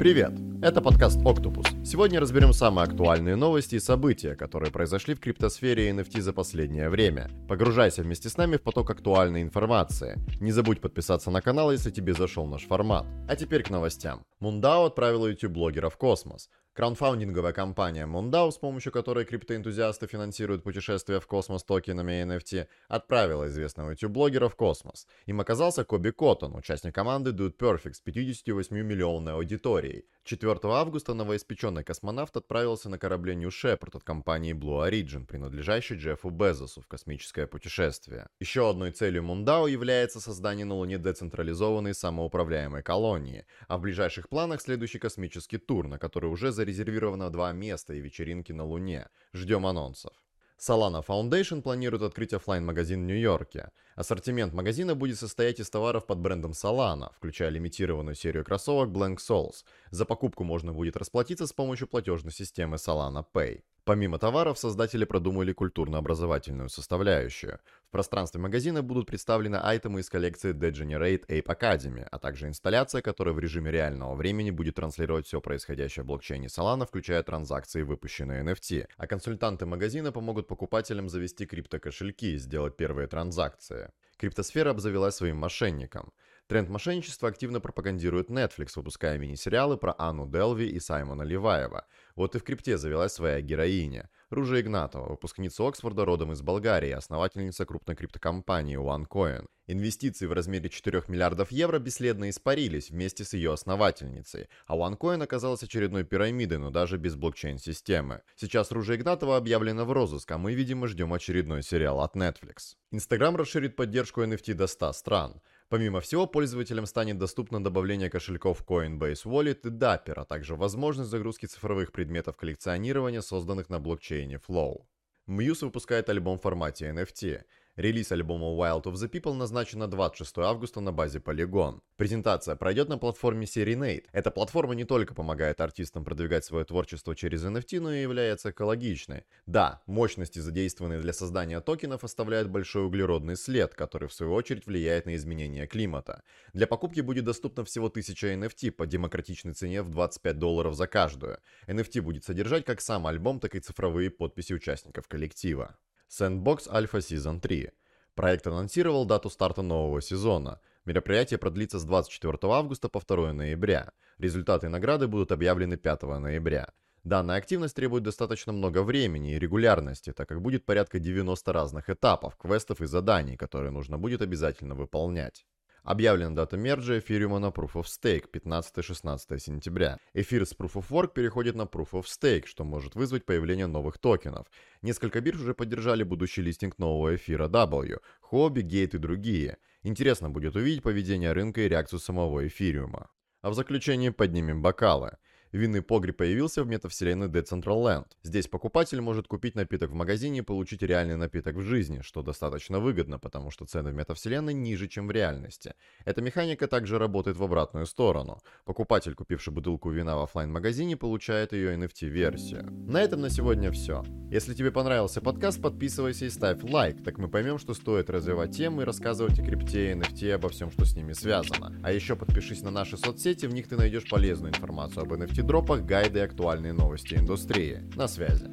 Привет! Это подкаст Octopus. Сегодня разберем самые актуальные новости и события, которые произошли в криптосфере и NFT за последнее время. Погружайся вместе с нами в поток актуальной информации. Не забудь подписаться на канал, если тебе зашел наш формат. А теперь к новостям. Мундао отправила YouTube-блогера в космос. Краундфаундинговая компания Mundao, с помощью которой криптоэнтузиасты финансируют путешествия в космос токенами NFT, отправила известного YouTube-блогера в космос. Им оказался Коби Коттон, участник команды Dude Perfect с 58-миллионной аудиторией. 4 августа новоиспеченный космонавт отправился на корабле New Shepard от компании Blue Origin, принадлежащей Джеффу Безосу, в космическое путешествие. Еще одной целью Мундао является создание на Луне децентрализованной самоуправляемой колонии, а в ближайших планах следующий космический тур, на который уже зарезервировано два места и вечеринки на Луне. Ждем анонсов. Solana Foundation планирует открыть офлайн магазин в Нью-Йорке. Ассортимент магазина будет состоять из товаров под брендом Solana, включая лимитированную серию кроссовок Blank Souls. За покупку можно будет расплатиться с помощью платежной системы Solana Pay. Помимо товаров, создатели продумали культурно-образовательную составляющую. В пространстве магазина будут представлены айтемы из коллекции Degenerate Ape Academy, а также инсталляция, которая в режиме реального времени будет транслировать все происходящее в блокчейне Solana, включая транзакции, выпущенные NFT. А консультанты магазина помогут покупателям завести криптокошельки и сделать первые транзакции. Криптосфера обзавелась своим мошенником. Тренд мошенничества активно пропагандирует Netflix, выпуская мини-сериалы про Анну Делви и Саймона Ливаева. Вот и в крипте завелась своя героиня. Ружа Игнатова, выпускница Оксфорда родом из Болгарии, основательница крупной криптокомпании OneCoin. Инвестиции в размере 4 миллиардов евро бесследно испарились вместе с ее основательницей, а OneCoin оказалась очередной пирамидой, но даже без блокчейн-системы. Сейчас Ружа Игнатова объявлена в розыск, а мы, видимо, ждем очередной сериал от Netflix. Инстаграм расширит поддержку NFT до 100 стран. Помимо всего, пользователям станет доступно добавление кошельков Coinbase Wallet и Dapper, а также возможность загрузки цифровых предметов коллекционирования, созданных на блокчейне Flow. Muse выпускает альбом в формате NFT. Релиз альбома Wild of the People назначен на 26 августа на базе Polygon. Презентация пройдет на платформе Serenade. Эта платформа не только помогает артистам продвигать свое творчество через NFT, но и является экологичной. Да, мощности, задействованные для создания токенов, оставляют большой углеродный след, который в свою очередь влияет на изменение климата. Для покупки будет доступно всего 1000 NFT по демократичной цене в 25 долларов за каждую. NFT будет содержать как сам альбом, так и цифровые подписи участников коллектива. Sandbox Alpha Season 3. Проект анонсировал дату старта нового сезона. Мероприятие продлится с 24 августа по 2 ноября. Результаты награды будут объявлены 5 ноября. Данная активность требует достаточно много времени и регулярности, так как будет порядка 90 разных этапов, квестов и заданий, которые нужно будет обязательно выполнять. Объявлена дата мерджа эфириума на Proof of Stake 15-16 сентября. Эфир с Proof of Work переходит на Proof of Stake, что может вызвать появление новых токенов. Несколько бирж уже поддержали будущий листинг нового эфира W, Hobby, Gate и другие. Интересно будет увидеть поведение рынка и реакцию самого эфириума. А в заключение поднимем бокалы. Винный погреб появился в метавселенной Decentraland. Здесь покупатель может купить напиток в магазине и получить реальный напиток в жизни, что достаточно выгодно, потому что цены в метавселенной ниже, чем в реальности. Эта механика также работает в обратную сторону. Покупатель, купивший бутылку вина в офлайн магазине получает ее NFT-версию. На этом на сегодня все. Если тебе понравился подкаст, подписывайся и ставь лайк, так мы поймем, что стоит развивать тему и рассказывать о крипте и NFT обо всем, что с ними связано. А еще подпишись на наши соцсети, в них ты найдешь полезную информацию об NFT дропах, гайды и актуальные новости индустрии. На связи.